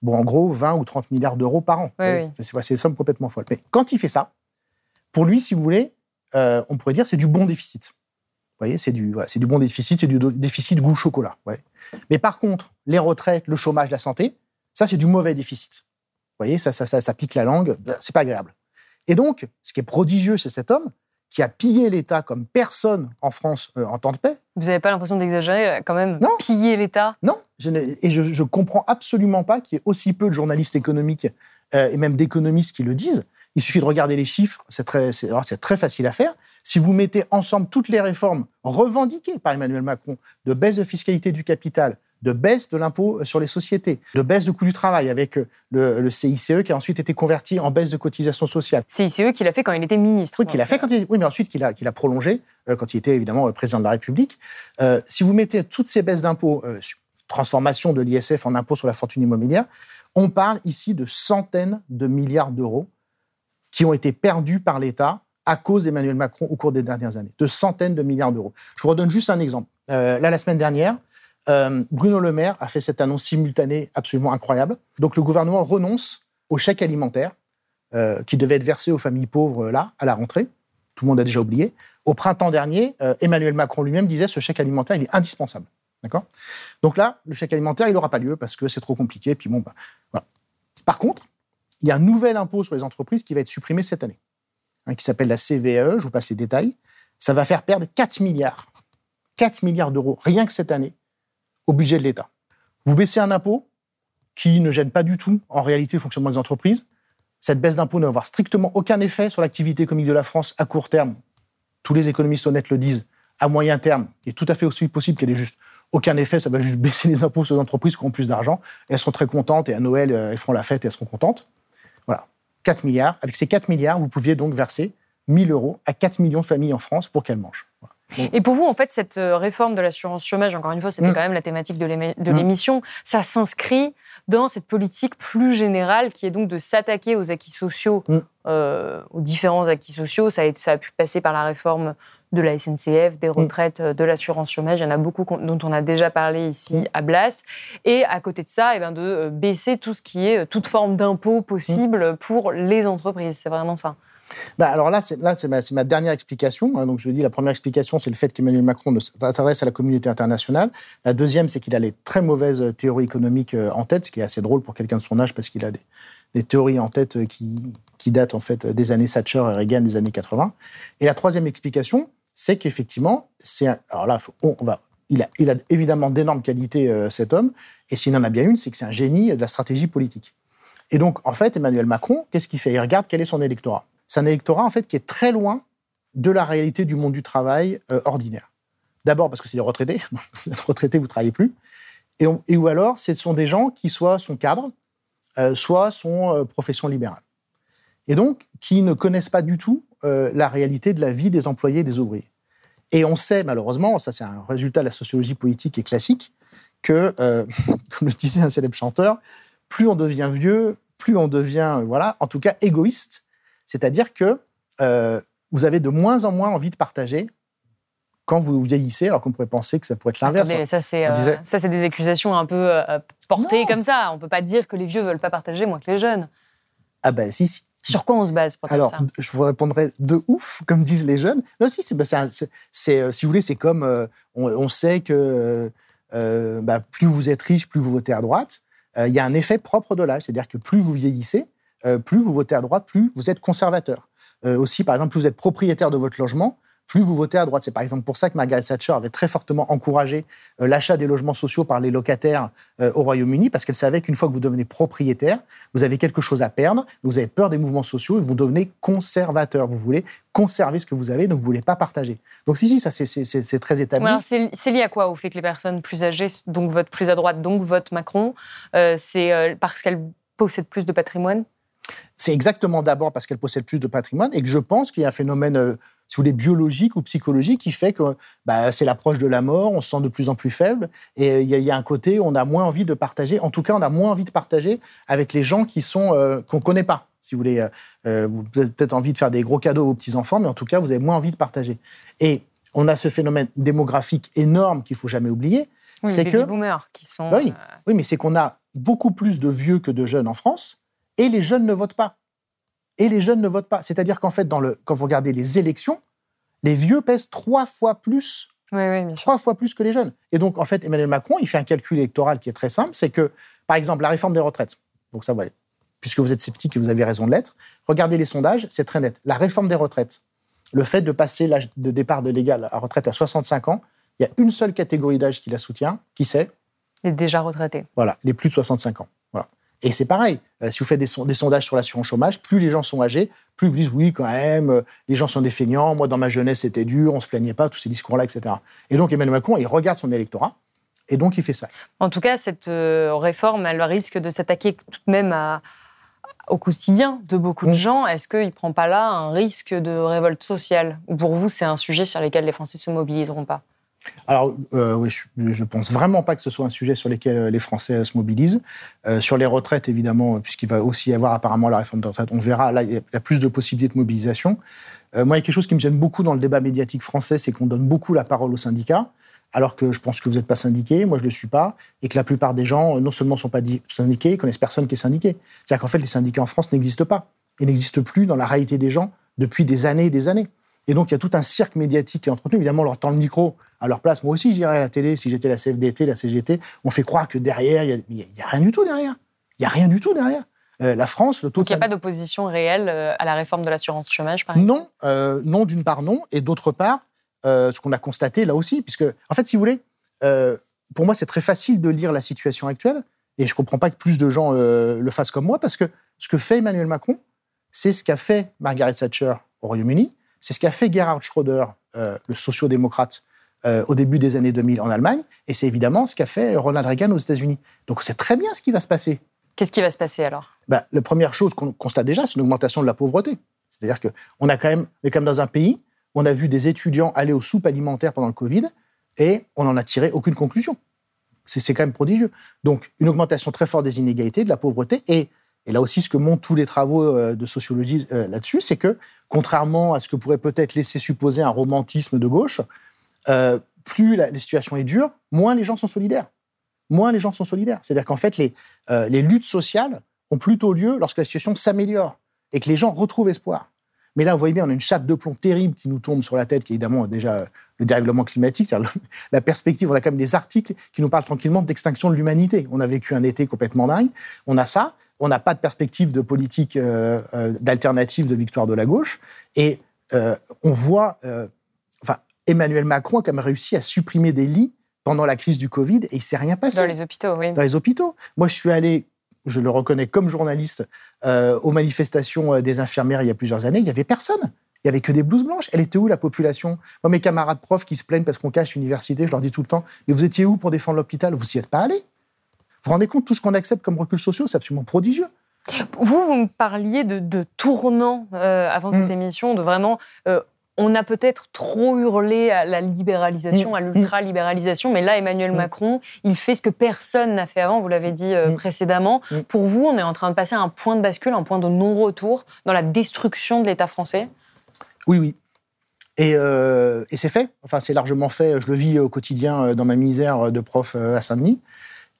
bon, en gros, 20 ou 30 milliards d'euros par an. Oui, oui. C'est c'est des sommes complètement folles. Mais quand il fait ça, pour lui, si vous voulez, euh, on pourrait dire c'est du bon déficit. Vous voyez, c'est du, c'est du bon déficit, c'est du déficit goût chocolat. ouais. Mais par contre, les retraites, le chômage, la santé, ça, c'est du mauvais déficit. Vous voyez, ça, ça, ça, ça pique la langue, ben, c'est pas agréable. Et donc, ce qui est prodigieux, c'est cet homme qui a pillé l'État comme personne en France euh, en temps de paix. Vous n'avez pas l'impression d'exagérer, euh, quand même, Non. piller l'État? Non, je ne- et je, je comprends absolument pas qu'il y ait aussi peu de journalistes économiques euh, et même d'économistes qui le disent. Il suffit de regarder les chiffres, c'est très, c'est, facile à faire. Si vous mettez ensemble toutes les réformes revendiquées par Emmanuel Macron, de baisse de fiscalité du capital, de baisse de l'impôt sur les sociétés, de baisse du coût du travail avec euh, le, le CICE qui a ensuite été converti en baisse de cotisation sociale. CICE qu'il a fait quand il était ministre. Oui, qu'il a fait quand il, oui, mais ensuite qu'il a, qu'il a prolongé euh, quand il était évidemment euh, président de la République. Euh, si vous mettez toutes ces baisses d'impôts, euh, transformation de l'ISF en impôt sur la fortune immobilière, on parle ici de centaines de milliards d'euros qui ont été perdus par l'État à cause d'Emmanuel Macron au cours des dernières années. De centaines de milliards d'euros. Je vous redonne juste un exemple. Euh, là, la semaine dernière, euh, Bruno Le Maire a fait cette annonce simultanée absolument incroyable. Donc le gouvernement renonce au chèque alimentaire euh, qui devait être versé aux familles pauvres là, à la rentrée. Tout le monde a déjà oublié. Au printemps dernier, Emmanuel Macron lui-même disait ce chèque alimentaire, il est indispensable. D'accord? Donc là, le chèque alimentaire, il n'aura pas lieu parce que c'est trop compliqué. Puis bon, bah, voilà. Par contre, il y a un nouvel impôt sur les entreprises qui va être supprimé cette année, hein, qui s'appelle la CVAE. Je vous passe les détails. Ça va faire perdre 4 milliards. 4 milliards d'euros, rien que cette année, au budget de l'État. Vous baissez un impôt qui ne gêne pas du tout, en réalité, le fonctionnement des entreprises. Cette baisse d'impôt ne va avoir strictement aucun effet sur l'activité économique de la France à court terme. Tous les économistes honnêtes le disent. À moyen terme, il est tout à fait aussi possible qu'elle ait juste aucun effet. Ça va juste baisser les impôts sur les entreprises qui ont plus d'argent. Elles seront très contentes et à Noël, euh, elles feront la fête et elles seront contentes. Voilà. 4 milliards. Avec ces 4 milliards, vous pouviez donc verser 1000 euros à 4 millions de familles en France pour qu'elles mangent. Voilà. Et pour vous, en fait, cette euh, réforme de l'assurance chômage, encore une fois, c'était Mm. quand même la thématique de Mm. l'émission, ça s'inscrit dans cette politique plus générale qui est donc de s'attaquer aux acquis sociaux, Mm. euh, aux différents acquis sociaux. Ça a, été- ça a pu passer par la réforme de la SNCF, Mm. des retraites, euh, de l'assurance chômage. Il y en a beaucoup dont on a déjà parlé ici Mm. à Blast. Et à côté de ça, eh ben, de euh, baisser tout ce qui est euh, toute forme d'impôt possible pour les entreprises. C'est vraiment ça. Bah, alors là, c'est, là, c'est, ma, dernière explication. hein. donc je dis, la première explication, c'est le fait qu'Emmanuel Macron ne s'intéresse à la communauté internationale. La deuxième, c'est qu'il a les très mauvaises théories économiques en tête, ce qui est assez drôle pour quelqu'un de son âge, parce qu'il a des, des théories en tête qui, qui date en fait des années Thatcher et Reagan des années 80. Et la troisième explication, c'est qu'effectivement, c'est alors là, on, va, il a, évidemment d'énormes qualités euh, cet homme, et s'il en a bien une, c'est que c'est un génie de la stratégie politique. Et donc, en fait, Emmanuel Macron, qu'est-ce qu'il fait? Il regarde quel est son électorat. C'est un électorat en fait qui est très loin de la réalité du monde du travail euh, ordinaire. D'abord parce que c'est les retraités. Vous êtes retraité, vous ne travaillez plus. Et, et, ou alors, ce sont des gens qui soit sont cadres, euh, soit sont profession libérale et donc qui ne connaissent pas du tout euh, la réalité de la vie des employés et des ouvriers. Et on sait malheureusement, ça c'est un résultat de la sociologie politique et classique, que, euh, comme le disait un célèbre chanteur, plus on devient vieux, plus on devient, euh, voilà, en tout cas égoïste. C'est-à-dire que vous avez de moins en moins envie de partager quand vous vieillissez, alors qu'on pourrait penser que ça pourrait être l'inverse. Mais ça, c'est des accusations un peu portées comme ça. On ne peut pas dire que les vieux ne veulent pas partager moins que les jeunes. Ah ben si, si. Sur quoi on se base pour Alors, ça je vous répondrai de ouf, comme disent les jeunes. Non, si, c'est, bah, c'est, euh, si vous voulez, c'est comme euh, on, sait que euh, bah, plus vous êtes riche, plus vous votez à droite. Il y a un effet propre de l'âge, c'est-à-dire que plus vous vieillissez, plus vous votez à droite, plus vous êtes conservateur. aussi, par exemple, plus vous êtes propriétaire de votre logement, plus vous votez à droite. C'est par exemple pour ça que Margaret Thatcher avait très fortement encouragé euh, l'achat des logements sociaux par les locataires euh, au Royaume-Uni, parce qu'elle savait qu'une fois que vous devenez propriétaire, vous avez quelque chose à perdre, vous avez peur des mouvements sociaux et vous devenez conservateur. Vous voulez conserver ce que vous avez, donc vous ne voulez pas partager. Donc si, si, ça c'est très établi. c'est lié à quoi Au fait que les personnes plus âgées, donc votent plus à droite, donc votent Macron, euh, c'est parce qu'elles possèdent plus de patrimoine c'est exactement d'abord parce qu'elles possèdent plus de patrimoine et que je pense qu'il y a un phénomène si vous voulez, biologique ou psychologique qui fait que bah, c'est l'approche de la mort, on se sent de plus en plus faible, et il y, a un côté où on a moins envie de partager, en tout cas on a moins envie de partager avec les gens qui sont euh, qu'on ne connaît pas. Si vous voulez, euh, euh, vous avez peut-être envie de faire des gros cadeaux aux petits-enfants, mais en tout cas, vous avez moins envie de partager. Et on a ce phénomène démographique énorme qu'il faut jamais oublier. c'est que boomers qui sont. Bah oui, oui, mais c'est qu'on a beaucoup plus de vieux que de jeunes en France, et les jeunes ne votent pas et les jeunes ne votent pas. C'est-à-dire qu'en fait, dans le, quand vous regardez les élections, les vieux pèsent trois fois plus, trois fois plus que les jeunes. Et donc, en fait, Emmanuel Macron, il fait un calcul électoral qui est très simple, c'est que, par exemple, la réforme des retraites, donc ça, voilà, puisque vous êtes sceptique et vous avez raison de l'être, regardez les sondages, c'est très net. La réforme des retraites, le fait de passer l'âge de départ de légal à retraite à 65 ans, il y a une seule catégorie d'âge qui la soutient, qui c'est? Les déjà retraités. Voilà, les plus de 65 ans. Et c'est pareil, euh, si vous faites des, sondages sur l'assurance chômage, plus les gens sont âgés, plus ils disent oui, quand même, euh, les gens sont des feignants, moi dans ma jeunesse c'était dur, on se plaignait pas, tous ces discours-là, etc. Et donc Emmanuel Macron, il regarde son électorat, et donc il fait ça. En tout cas, cette euh, réforme, elle risque de s'attaquer tout de même au quotidien de beaucoup de mmh. gens. Est-ce qu'il ne prend pas là un risque de révolte sociale? Ou pour vous, c'est un sujet sur lequel les Français ne se mobiliseront pas? Alors, euh, je ne pense vraiment pas que ce soit un sujet sur lequel euh, les Français euh, se mobilisent. sur les retraites, évidemment, puisqu'il va aussi y avoir apparemment la réforme des retraites, on verra, là, il y a plus de possibilités de mobilisation. moi, il y a quelque chose qui me gêne beaucoup dans le débat médiatique français, c'est qu'on donne beaucoup la parole aux syndicats, alors que je pense que vous n'êtes pas syndiqué, moi je ne le suis pas, et que la plupart des gens, non seulement ne sont pas syndiqués, ils connaissent personne qui est syndiqué. C'est-à-dire qu'en fait, les syndicats en France n'existent pas. Ils n'existent plus dans la réalité des gens depuis des années et des années. Et donc, il y a tout un cirque médiatique qui est entretenu. Évidemment, on leur tend le micro à leur place. Moi aussi, j'irais à la télé, si j'étais la CFDT, la CGT. On fait croire que derrière, il n'y a, rien du tout derrière. Il n'y a rien du tout derrière. Euh, la France, le taux Donc, il n'y a pas d'opposition réelle euh, à la réforme de l'assurance chômage, par exemple Non, euh, non d'une part, non. Et d'autre part, ce qu'on a constaté là aussi, puisque, en fait, si vous voulez, pour moi, c'est très facile de lire la situation actuelle. Et je ne comprends pas que plus de gens le fassent comme moi, parce que ce que fait Emmanuel Macron, c'est ce qu'a fait Margaret Thatcher au Royaume-Uni, c'est ce qu'a fait Gerhard Schröder, le sociodémocrate, euh, au début des années 2000 en Allemagne, et c'est évidemment ce qu'a fait Ronald Reagan aux États-Unis. Donc c'est très bien ce qui va se passer. Qu'est-ce qui va se passer alors? Bah, La première chose qu'on constate déjà, c'est une augmentation de la pauvreté. C'est-à-dire qu'on a quand même, est quand même dans un pays où on a vu des étudiants aller aux soupes alimentaires pendant le Covid et on n'en a tiré aucune conclusion. C'est quand même prodigieux. Donc une augmentation très forte des inégalités, de la pauvreté et et là aussi, ce que montrent tous les travaux euh, de sociologie euh, là-dessus, c'est que, contrairement à ce que pourrait peut-être laisser supposer un romantisme de gauche, euh, plus la, situation est dure, moins les gens sont solidaires. Moins les gens sont solidaires. C'est-à-dire qu'en fait, les, les luttes sociales ont plutôt lieu lorsque la situation s'améliore et que les gens retrouvent espoir. Mais là, vous voyez bien, on a une chape de plomb terrible qui nous tombe sur la tête, qui est évidemment déjà le dérèglement climatique, c'est-à-dire la perspective. On a quand même des articles qui nous parlent tranquillement d'extinction de l'humanité. On a vécu un été complètement dingue. On a ça. On n'a pas de perspective de politique euh, euh, d'alternative de victoire de la gauche. Et euh, on voit, enfin, Emmanuel Macron a quand même réussi à supprimer des lits pendant la crise du Covid et il s'est rien passé. Dans les hôpitaux, oui. Dans les hôpitaux. Moi, je suis allé, je le reconnais comme journaliste, aux manifestations des infirmières il y a plusieurs années. Il y avait personne. Il y avait que des blouses blanches. Elle était où la population? Moi, mes camarades profs qui se plaignent parce qu'on cache l'université, je leur dis tout le temps Mais vous étiez où pour défendre l'hôpital? Vous n'y êtes pas allés. Vous vous rendez compte, tout ce qu'on accepte comme recul social, c'est absolument prodigieux. Vous, vous me parliez de, tournant euh, avant cette mm. émission, de vraiment. Euh, on a peut-être trop hurlé à la libéralisation, mm. à l'ultra-libéralisation, mais là, Emmanuel mm. Macron, il fait ce que personne n'a fait avant, vous l'avez dit euh, précédemment. Pour vous, on est en train de passer à un point de bascule, un point de non-retour dans la destruction de l'État français? Oui, oui. Et, et c'est fait. Enfin, c'est largement fait. Je le vis au quotidien dans ma misère de prof à Saint-Denis.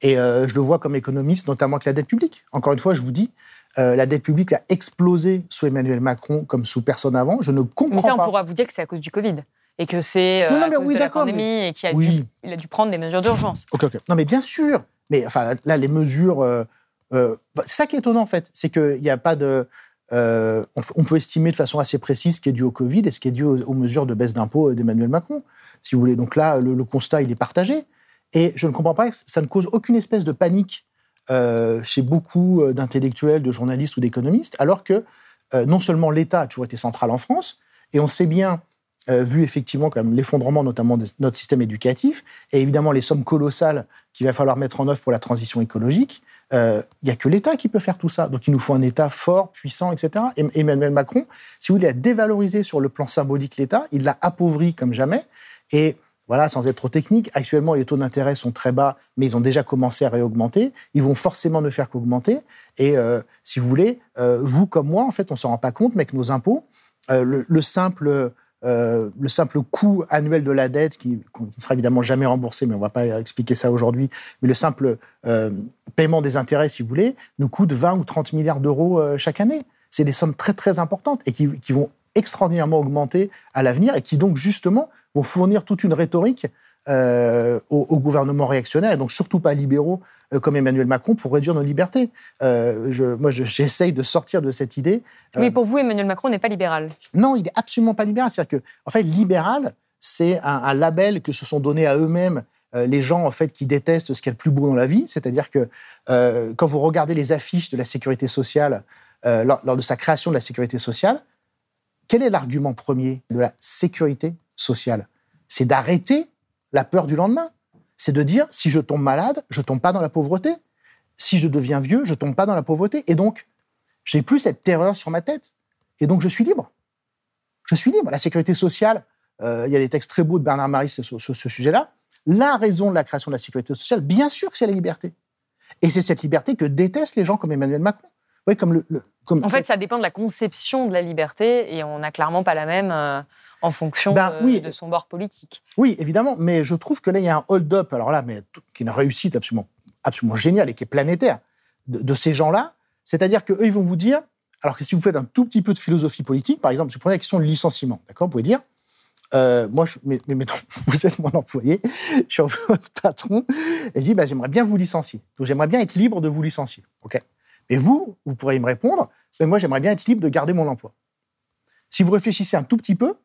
Et euh, je le vois comme économiste, notamment avec la dette publique. Encore une fois, je vous dis, euh, la dette publique a explosé sous Emmanuel Macron comme sous personne avant. Je ne comprends pas. Mais ça, on pourra vous dire que c'est à cause du Covid et que c'est euh, à cause de la pandémie et qu'il a, dû, a dû prendre des mesures d'urgence. Ok, ok. Non, mais bien sûr. Mais enfin, là, les mesures. c'est ça qui est étonnant, en fait. C'est qu'il n'y a pas de. on, peut estimer de façon assez précise ce qui est dû au Covid et ce qui est dû aux, mesures de baisse d'impôts d'Emmanuel Macron, si vous voulez. Donc là, le constat, il est partagé. Et je ne comprends pas que ça ne cause aucune espèce de panique euh, chez beaucoup euh, d'intellectuels, de journalistes ou d'économistes, alors que euh, non seulement l'État a toujours été central en France, et on sait bien, vu effectivement l'effondrement notamment de notre système éducatif, et évidemment les sommes colossales qu'il va falloir mettre en œuvre pour la transition écologique, il n'y a que l'État qui peut faire tout ça. Donc il nous faut un État fort, puissant, etc. Et Emmanuel Macron, si vous voulez, a dévalorisé sur le plan symbolique l'État, il l'a appauvri comme jamais, et voilà, sans être trop technique, actuellement les taux d'intérêt sont très bas, mais ils ont déjà commencé à réaugmenter. Ils vont forcément ne faire qu'augmenter. Et euh, si vous voulez, euh, vous comme moi, en fait, on s'en rend pas compte, mais que nos impôts, euh, le, simple le simple coût annuel de la dette, qui, ne sera évidemment jamais remboursé, mais on ne va pas expliquer ça aujourd'hui, mais le simple paiement des intérêts, si vous voulez, nous coûte 20 ou 30 milliards d'euros chaque année. C'est des sommes très très importantes et qui, qui vont extraordinairement augmenter à l'avenir et qui donc justement vont fournir toute une rhétorique euh, au, gouvernement réactionnaire, et donc surtout pas libéraux euh, comme Emmanuel Macron, pour réduire nos libertés. Euh, je, moi, j'essaye de sortir de cette idée. Mais pour vous, Emmanuel Macron n'est pas libéral Non, il n'est absolument pas libéral. C'est-à-dire que, en fait, libéral, c'est un, label que se sont donnés à eux-mêmes les gens en fait qui détestent ce qu'il y a de plus beau dans la vie. C'est-à-dire que quand vous regardez les affiches de la sécurité sociale lors de sa création de la sécurité sociale, quel est l'argument premier de la sécurité sociale C'est d'arrêter la peur du lendemain. C'est de dire, si je tombe malade, je tombe pas dans la pauvreté. Si je deviens vieux, je tombe pas dans la pauvreté. Et donc, j'ai plus cette terreur sur ma tête. Et donc, je suis libre. Je suis libre. La sécurité sociale, euh, il y a des textes très beaux de Bernard Maris sur, ce sujet-là. La raison de la création de la sécurité sociale, bien sûr que c'est la liberté. Et c'est cette liberté que détestent les gens comme Emmanuel Macron. Oui, comme le, en fait, ça dépend de la conception de la liberté et on n'a clairement pas la même euh, en fonction ben de, son bord politique. Oui, évidemment, mais je trouve que là, il y a un hold-up, alors là, mais qui est une réussite absolument, absolument géniale et qui est planétaire de, ces gens-là. C'est-à-dire qu'eux, ils vont vous dire, alors que si vous faites un tout petit peu de philosophie politique, par exemple, si vous prenez la question du licenciement, d'accord, vous pouvez dire, euh, moi, je, mais, mettons, vous êtes mon employé, je suis votre patron, et je dis, bah, j'aimerais bien vous licencier. Donc, j'aimerais bien être libre de vous licencier. OK et vous, vous pourriez me répondre, mais moi j'aimerais bien être libre de garder mon emploi. Si vous réfléchissez un tout petit peu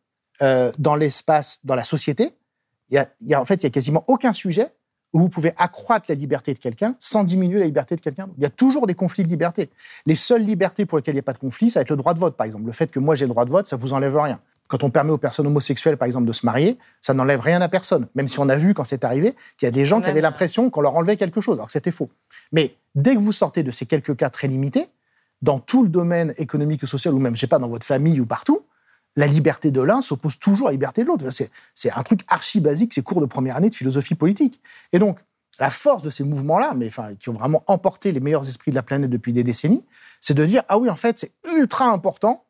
euh, dans l'espace, dans la société, il y, a, en fait il y a quasiment aucun sujet où vous pouvez accroître la liberté de quelqu'un sans diminuer la liberté de quelqu'un. Il y a toujours des conflits de liberté. Les seules libertés pour lesquelles il n'y a pas de conflit, ça va être le droit de vote, par exemple. Le fait que moi j'ai le droit de vote, ça vous enlève rien. Quand on permet aux personnes homosexuelles, par exemple, de se marier, ça n'enlève rien à personne. Même si on a vu, quand c'est arrivé, qu'il y a des gens qui avaient l'impression qu'on leur enlevait quelque chose, alors que c'était faux. Mais dès que vous sortez de ces quelques cas très limités, dans tout le domaine économique et social, ou même, je sais pas, dans votre famille ou partout, la liberté de l'un s'oppose toujours à la liberté de l'autre. C'est un truc archi basique, c'est cours de première année de philosophie politique. Et donc, la force de ces mouvements-là, mais enfin, qui ont vraiment emporté les meilleurs esprits de la planète depuis des décennies, c'est de dire ah oui, en fait, c'est ultra important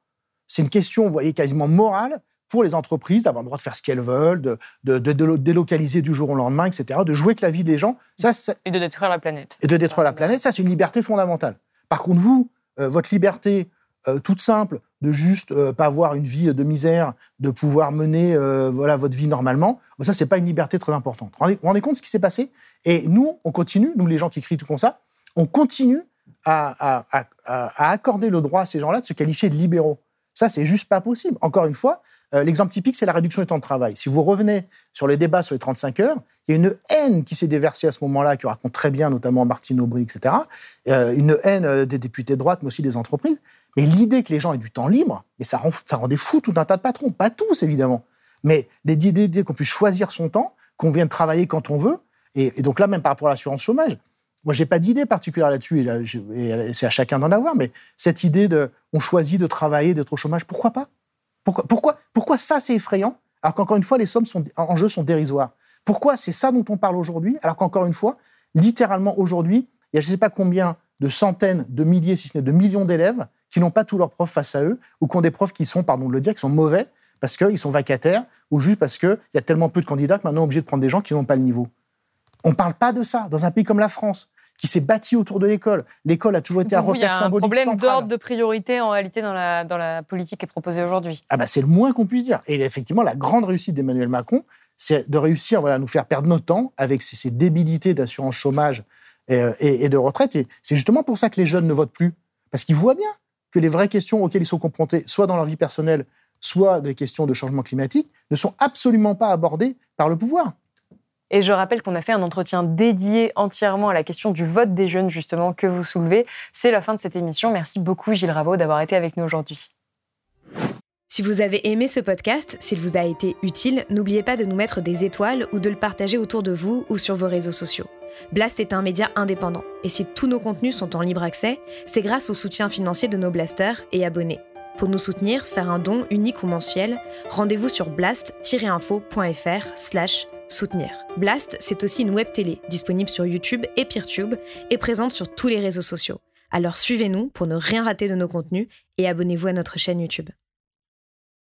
c'est une question, vous voyez, quasiment morale pour les entreprises d'avoir le droit de faire ce qu'elles veulent, de, de, délocaliser du jour au lendemain, etc., de jouer avec la vie des gens. Ça, et de détruire la planète. Et de détruire la planète, ça, c'est une liberté fondamentale. Par contre, vous, euh, votre liberté euh, toute simple de juste euh, pas avoir une vie de misère, de pouvoir mener voilà votre vie normalement, ça, c'est pas une liberté très importante. Vous vous rendez compte de ce qui s'est passé? Et nous, on continue, nous, les gens qui crient tout comme ça, on continue à, accorder le droit à ces gens-là de se qualifier de libéraux. Ça, c'est juste pas possible. Encore une fois, euh, l'exemple typique, c'est la réduction du temps de travail. Si vous revenez sur les débats sur les 35 heures, il y a une haine qui s'est déversée à ce moment-là, qui raconte très bien notamment Martine Aubry, etc. Euh, une haine euh, des députés de droite, mais aussi des entreprises. Mais l'idée que les gens aient du temps libre, et ça, rend, ça rendait fou tout un tas de patrons, pas tous évidemment, mais l'idée qu'on puisse choisir son temps, qu'on vienne travailler quand on veut, et, donc là, même par rapport à l'assurance chômage, moi, j'ai pas d'idée particulière là-dessus, et, c'est à chacun d'en avoir, mais cette idée de on choisit de travailler, d'être au chômage, pourquoi pas? Pourquoi, pourquoi, pourquoi ça, c'est effrayant, alors qu'encore une fois, les sommes en jeu sont dérisoires? Pourquoi c'est ça dont on parle aujourd'hui, alors qu'encore une fois, littéralement aujourd'hui, il y a je ne sais pas combien de centaines, de milliers, si ce n'est de millions d'élèves qui n'ont pas tous leurs profs face à eux, ou qui ont des profs qui sont, pardon de le dire, qui sont mauvais parce qu'ils sont vacataires, ou juste parce qu'il y a tellement peu de candidats que maintenant on est obligé de prendre des gens qui n'ont pas le niveau. On ne parle pas de ça dans un pays comme la France, qui s'est bâti autour de l'école. L'école a toujours été un repère symbolique Il y a un problème d'ordre de priorité en réalité dans la, dans la politique qui est proposée aujourd'hui. Ah bah c'est le moins qu'on puisse dire. Et effectivement, la grande réussite d'Emmanuel Macron, c'est de réussir voilà, à nous faire perdre notre temps avec ces, débilités d'assurance chômage et, et de retraite. Et c'est justement pour ça que les jeunes ne votent plus. Parce qu'ils voient bien que les vraies questions auxquelles ils sont confrontés, soit dans leur vie personnelle, soit des questions de changement climatique, ne sont absolument pas abordées par le pouvoir. Et je rappelle qu'on a fait un entretien dédié entièrement à la question du vote des jeunes, justement, que vous soulevez. C'est la fin de cette émission. Merci beaucoup, Gilles Raveau, d'avoir été avec nous aujourd'hui. Si vous avez aimé ce podcast, s'il vous a été utile, n'oubliez pas de nous mettre des étoiles ou de le partager autour de vous ou sur vos réseaux sociaux. Blast est un média indépendant, et si tous nos contenus sont en libre accès, c'est grâce au soutien financier de nos blasters et abonnés. Pour nous soutenir, faire un don unique ou mensuel, rendez-vous sur blast-info.fr slash soutenir. Blast, c'est aussi une web télé disponible sur YouTube et Peertube et présente sur tous les réseaux sociaux. Alors suivez-nous pour ne rien rater de nos contenus et abonnez-vous à notre chaîne YouTube.